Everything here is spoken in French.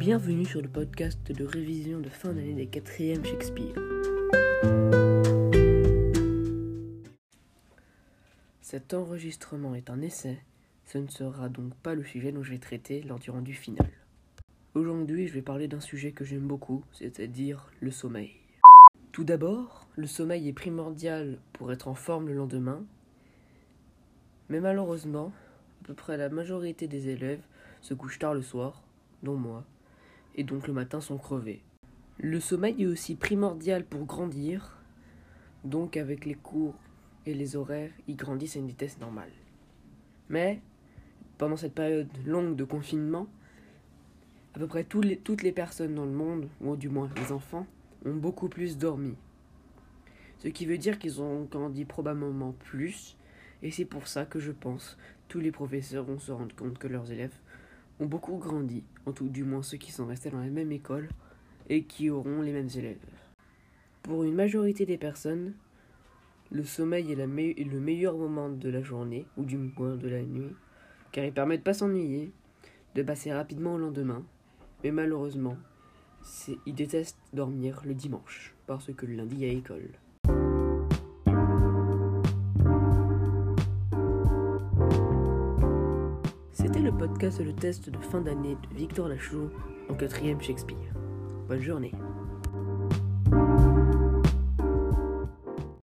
Bienvenue sur le podcast de révision de fin d'année des 4e Shakespeare. Cet enregistrement est un essai, ce ne sera donc pas le sujet dont je vais traiter lors du rendu final. Aujourd'hui, je vais parler d'un sujet que j'aime beaucoup, c'est-à-dire le sommeil. Tout d'abord, le sommeil est primordial pour être en forme le lendemain, mais malheureusement, à peu près la majorité des élèves se couchent tard le soir, dont moi, et donc le matin sont crevés. Le sommeil est aussi primordial pour grandir, donc avec les cours et les horaires, ils grandissent à une vitesse normale. Mais, pendant cette période longue de confinement, à peu près toutes les personnes dans le monde, ou du moins les enfants, ont beaucoup plus dormi. Ce qui veut dire qu'ils ont grandi probablement plus, et c'est pour ça que je pense tous les professeurs vont se rendre compte que leurs élèves ont beaucoup grandi, en tout du moins ceux qui sont restés dans la même école et qui auront les mêmes élèves. Pour une majorité des personnes, le sommeil est, le meilleur moment de la journée, ou du moins de la nuit, car il permet de pas s'ennuyer, de passer rapidement au lendemain, mais malheureusement, ils détestent dormir le dimanche, parce que le lundi il y a école. C'était le podcast Le test de fin d'année de Victor Lachaud en quatrième Shakespeare. Bonne journée.